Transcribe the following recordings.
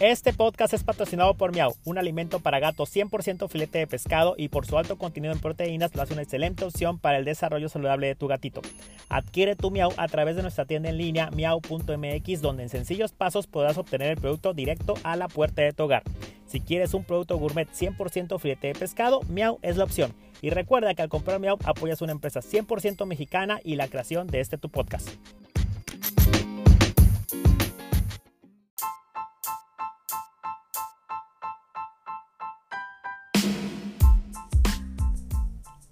Este podcast es patrocinado por Miau, un alimento para gatos 100% filete de pescado y por su alto contenido en proteínas lo hace una excelente opción para el desarrollo saludable de tu gatito. Adquiere tu Miau a través de nuestra tienda en línea miau.mx donde en sencillos pasos podrás obtener el producto directo a la puerta de tu hogar. Si quieres un producto gourmet 100% filete de pescado, Miau es la opción. Y recuerda que al comprar Miau apoyas una empresa 100% mexicana y la creación de este tu podcast.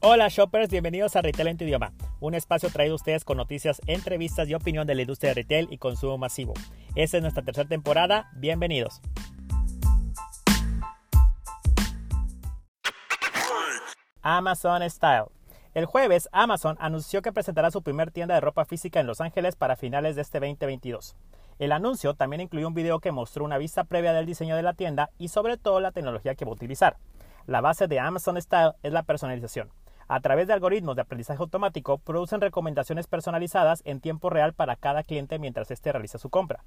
Hola shoppers, bienvenidos a Retail en tu idioma, un espacio traído a ustedes con noticias, entrevistas y opinión de la industria de retail y consumo masivo. Esta es nuestra tercera temporada, bienvenidos. Amazon Style. El jueves, Amazon anunció que presentará su primer tienda de ropa física en Los Ángeles para finales de este 2022. El anuncio también incluyó un video que mostró una vista previa del diseño de la tienda y sobre todo la tecnología que va a utilizar. La base de Amazon Style es la personalización. A través de algoritmos de aprendizaje automático, producen recomendaciones personalizadas en tiempo real para cada cliente mientras éste realiza su compra.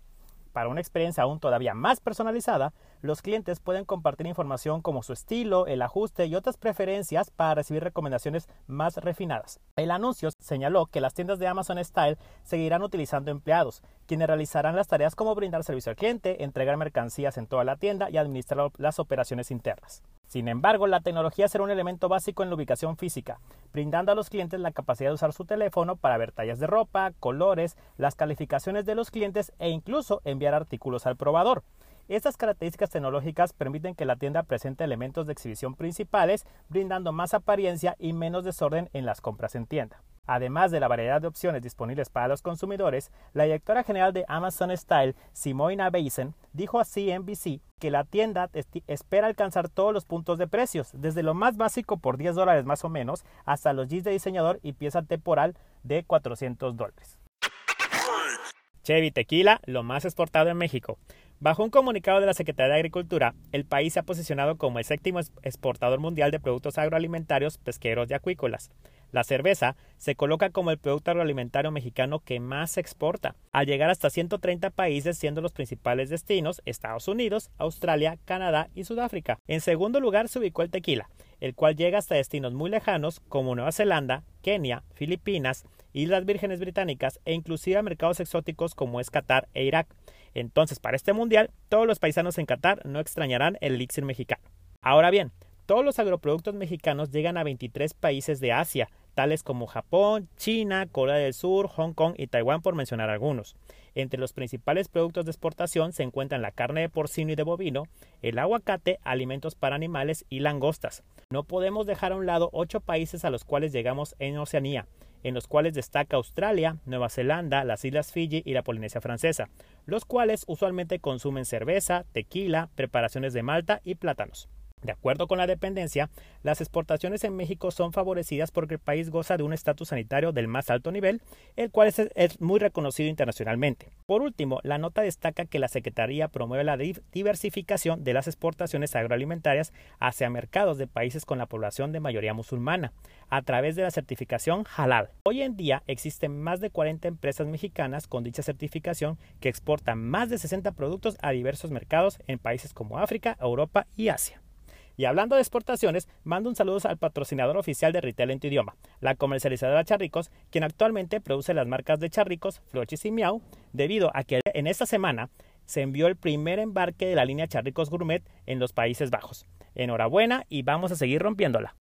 Para una experiencia aún todavía más personalizada, los clientes pueden compartir información como su estilo, el ajuste y otras preferencias para recibir recomendaciones más refinadas. El anuncio señaló que las tiendas de Amazon Style seguirán utilizando empleados, quienes realizarán las tareas como brindar servicio al cliente, entregar mercancías en toda la tienda y administrar las operaciones internas. Sin embargo, la tecnología será un elemento básico en la ubicación física, brindando a los clientes la capacidad de usar su teléfono para ver tallas de ropa, colores, las calificaciones de los clientes e incluso enviar artículos al probador. Estas características tecnológicas permiten que la tienda presente elementos de exhibición principales, brindando más apariencia y menos desorden en las compras en tienda. Además de la variedad de opciones disponibles para los consumidores, la directora general de Amazon Style, Simoina Beisen, dijo a CNBC que la tienda espera alcanzar todos los puntos de precios, desde lo más básico por 10 dólares más o menos, hasta los jeans de diseñador y pieza temporal de 400 dólares. Chevy Tequila, lo más exportado en México. Bajo un comunicado de la Secretaría de Agricultura, el país se ha posicionado como el séptimo exportador mundial de productos agroalimentarios, pesqueros y acuícolas. La cerveza se coloca como el producto agroalimentario mexicano que más se exporta, al llegar hasta 130 países siendo los principales destinos Estados Unidos, Australia, Canadá y Sudáfrica. En segundo lugar se ubicó el tequila, el cual llega hasta destinos muy lejanos como Nueva Zelanda, Kenia, Filipinas, Islas Vírgenes Británicas e inclusive a mercados exóticos como es Qatar e Irak. Entonces, para este mundial, todos los paisanos en Qatar no extrañarán el elixir mexicano. Ahora bien, todos los agroproductos mexicanos llegan a 23 países de Asia, tales como Japón, China, Corea del Sur, Hong Kong y Taiwán, por mencionar algunos. Entre los principales productos de exportación se encuentran la carne de porcino y de bovino, el aguacate, alimentos para animales y langostas. No podemos dejar a un lado ocho países a los cuales llegamos en Oceanía, en los cuales destaca Australia, Nueva Zelanda, las Islas Fiji y la Polinesia Francesa, los cuales usualmente consumen cerveza, tequila, preparaciones de malta y plátanos. De acuerdo con la dependencia, las exportaciones en México son favorecidas porque el país goza de un estatus sanitario del más alto nivel, el cual es, muy reconocido internacionalmente. Por último, la nota destaca que la Secretaría promueve la diversificación de las exportaciones agroalimentarias hacia mercados de países con la población de mayoría musulmana, a través de la certificación halal. Hoy en día existen más de 40 empresas mexicanas con dicha certificación que exportan más de 60 productos a diversos mercados en países como África, Europa y Asia. Y hablando de exportaciones, mando un saludo al patrocinador oficial de Retail en tu idioma, la comercializadora Charricos, quien actualmente produce las marcas de Charricos, Flochis y Miau, debido a que en esta semana se envió el primer embarque de la línea Charricos Gourmet en los Países Bajos. Enhorabuena y vamos a seguir rompiéndola.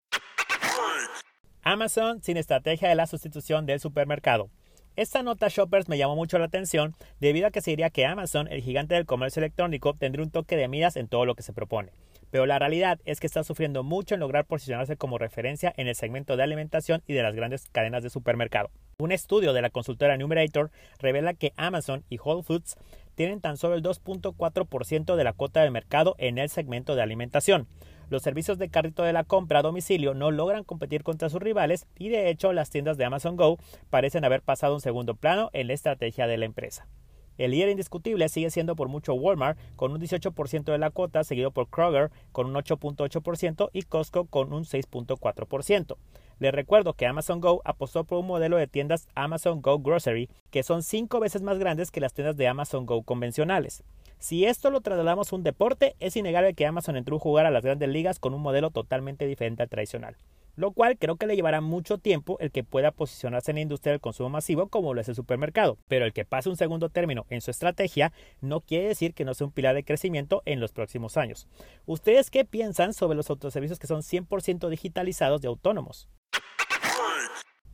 Amazon sin estrategia de la sustitución del supermercado. Esta nota Shoppers me llamó mucho la atención debido a que se diría que Amazon, el gigante del comercio electrónico, tendría un toque de miras en todo lo que se propone pero la realidad es que está sufriendo mucho en lograr posicionarse como referencia en el segmento de alimentación y de las grandes cadenas de supermercado. Un estudio de la consultora Numerator revela que Amazon y Whole Foods tienen tan solo el 2.4% de la cuota de mercado en el segmento de alimentación. Los servicios de carrito de la compra a domicilio no logran competir contra sus rivales y de hecho las tiendas de Amazon Go parecen haber pasado un segundo plano en la estrategia de la empresa. El líder indiscutible sigue siendo por mucho Walmart con un 18% de la cuota, seguido por Kroger con un 8.8% y Costco con un 6.4%. Les recuerdo que Amazon Go apostó por un modelo de tiendas Amazon Go Grocery que son cinco veces más grandes que las tiendas de Amazon Go convencionales. Si esto lo trasladamos a un deporte, es innegable que Amazon entró a jugar a las grandes ligas con un modelo totalmente diferente al tradicional lo cual creo que le llevará mucho tiempo el que pueda posicionarse en la industria del consumo masivo como lo es el supermercado, pero el que pase un segundo término en su estrategia no quiere decir que no sea un pilar de crecimiento en los próximos años. ¿Ustedes qué piensan sobre los autoservicios que son 100% digitalizados y autónomos?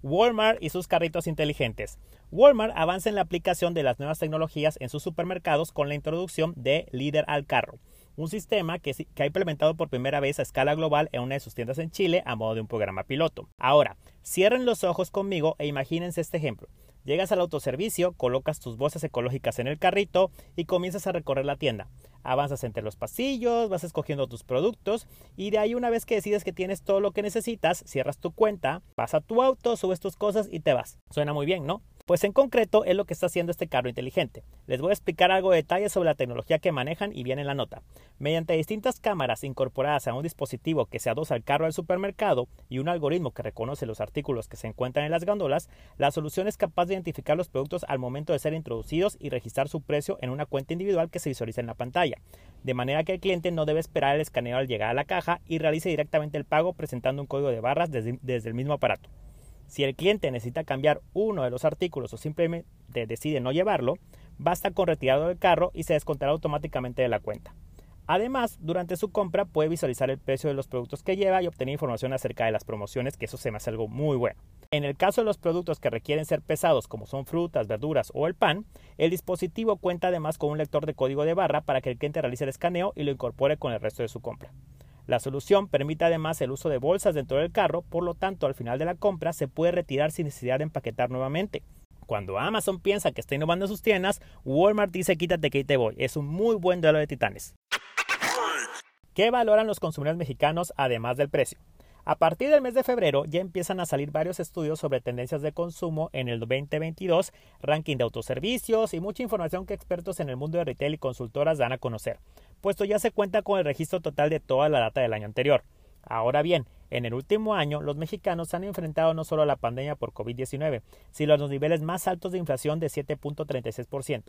Walmart y sus carritos inteligentes. Walmart avanza en la aplicación de las nuevas tecnologías en sus supermercados con la introducción de Líder al Carro un sistema que, ha implementado por primera vez a escala global en una de sus tiendas en Chile a modo de un programa piloto. Ahora, cierren los ojos conmigo e imagínense este ejemplo. Llegas al autoservicio, colocas tus bolsas ecológicas en el carrito y comienzas a recorrer la tienda. Avanzas entre los pasillos, vas escogiendo tus productos y de ahí una vez que decides que tienes todo lo que necesitas, cierras tu cuenta, vas a tu auto, subes tus cosas y te vas. Suena muy bien, ¿no? Pues en concreto es lo que está haciendo este carro inteligente. Les voy a explicar algo de detalles sobre la tecnología que manejan y viene en la nota. Mediante distintas cámaras incorporadas a un dispositivo que se adosa al carro del supermercado y un algoritmo que reconoce los artículos que se encuentran en las góndolas, la solución es capaz de identificar los productos al momento de ser introducidos y registrar su precio en una cuenta individual que se visualiza en la pantalla, de manera que el cliente no debe esperar el escaneo al llegar a la caja y realice directamente el pago presentando un código de barras desde el mismo aparato. Si el cliente necesita cambiar uno de los artículos o simplemente decide no llevarlo, basta con retirarlo del carro y se descontará automáticamente de la cuenta. Además, durante su compra puede visualizar el precio de los productos que lleva y obtener información acerca de las promociones, que eso se me hace algo muy bueno. En el caso de los productos que requieren ser pesados, como son frutas, verduras o el pan, el dispositivo cuenta además con un lector de código de barra para que el cliente realice el escaneo y lo incorpore con el resto de su compra. La solución permite además el uso de bolsas dentro del carro, por lo tanto al final de la compra se puede retirar sin necesidad de empaquetar nuevamente. Cuando Amazon piensa que está innovando sus tiendas, Walmart dice quítate que te voy. Es un muy buen duelo de titanes. ¿Qué valoran los consumidores mexicanos además del precio? A partir del mes de febrero ya empiezan a salir varios estudios sobre tendencias de consumo en el 2022, ranking de autoservicios y mucha información que expertos en el mundo de retail y consultoras dan a conocer, puesto ya se cuenta con el registro total de toda la data del año anterior. Ahora bien, en el último año, los mexicanos han enfrentado no solo a la pandemia por COVID-19, sino a los niveles más altos de inflación de 7.36%,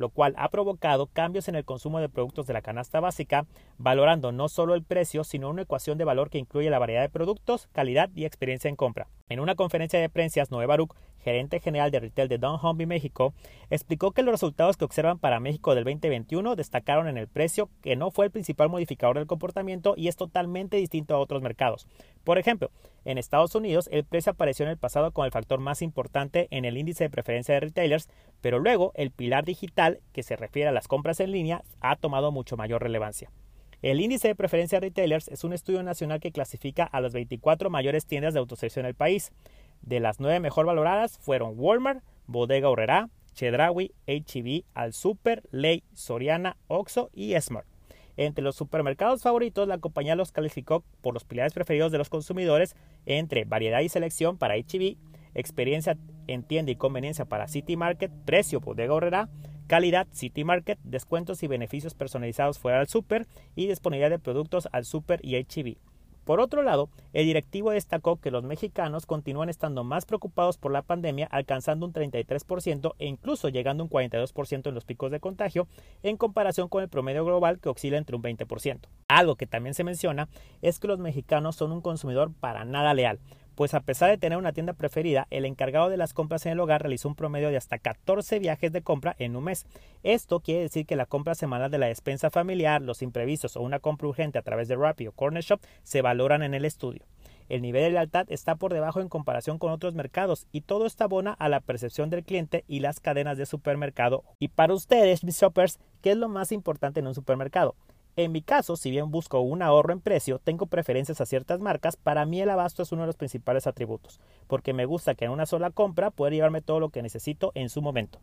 lo cual ha provocado cambios en el consumo de productos de la canasta básica, valorando no solo el precio, sino una ecuación de valor que incluye la variedad de productos, calidad y experiencia en compra. En una conferencia de prensa, Noé Baruch, gerente general de retail de Home México, explicó que los resultados que observan para México del 2021 destacaron en el precio, que no fue el principal modificador del comportamiento y es totalmente distinto a otros mercados. Por ejemplo, en Estados Unidos el precio apareció en el pasado como el factor más importante en el índice de preferencia de retailers, pero luego el pilar digital, que se refiere a las compras en línea, ha tomado mucho mayor relevancia. El índice de preferencia de retailers es un estudio nacional que clasifica a las 24 mayores tiendas de autoservicio en el país. De las nueve mejor valoradas fueron Walmart, Bodega Horrera, Chedraui, HEB, Al Super, Ley, Soriana, Oxxo y Smart. Entre los supermercados favoritos, la compañía los calificó por los pilares preferidos de los consumidores entre variedad y selección para HB, experiencia en tienda y conveniencia para City Market, precio bodega horrera, calidad City Market, descuentos y beneficios personalizados fuera del super y disponibilidad de productos al super y HB. Por otro lado, el directivo destacó que los mexicanos continúan estando más preocupados por la pandemia, alcanzando un 33% e incluso llegando a un 42% en los picos de contagio, en comparación con el promedio global que oscila entre un 20%. Algo que también se menciona es que los mexicanos son un consumidor para nada leal, pues a pesar de tener una tienda preferida, el encargado de las compras en el hogar realizó un promedio de hasta 14 viajes de compra en un mes. Esto quiere decir que la compra semanal de la despensa familiar, los imprevistos o una compra urgente a través de Rappi o Corner Shop se valoran en el estudio. El nivel de lealtad está por debajo en comparación con otros mercados y todo está abona a la percepción del cliente y las cadenas de supermercado. Y para ustedes, mis shoppers, ¿qué es lo más importante en un supermercado? En mi caso, si bien busco un ahorro en precio, tengo preferencias a ciertas marcas, para mí el abasto es uno de los principales atributos, porque me gusta que en una sola compra pueda llevarme todo lo que necesito en su momento.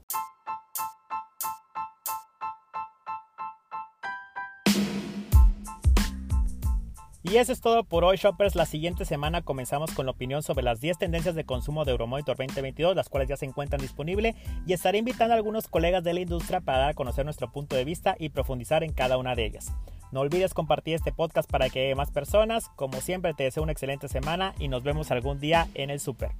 Y eso es todo por hoy, shoppers. La siguiente semana comenzamos con la opinión sobre las 10 tendencias de consumo de Euromonitor 2022, las cuales ya se encuentran disponibles, y estaré invitando a algunos colegas de la industria para dar a conocer nuestro punto de vista y profundizar en cada una de ellas. No olvides compartir este podcast para que más personas. Como siempre, te deseo una excelente semana y nos vemos algún día en el super.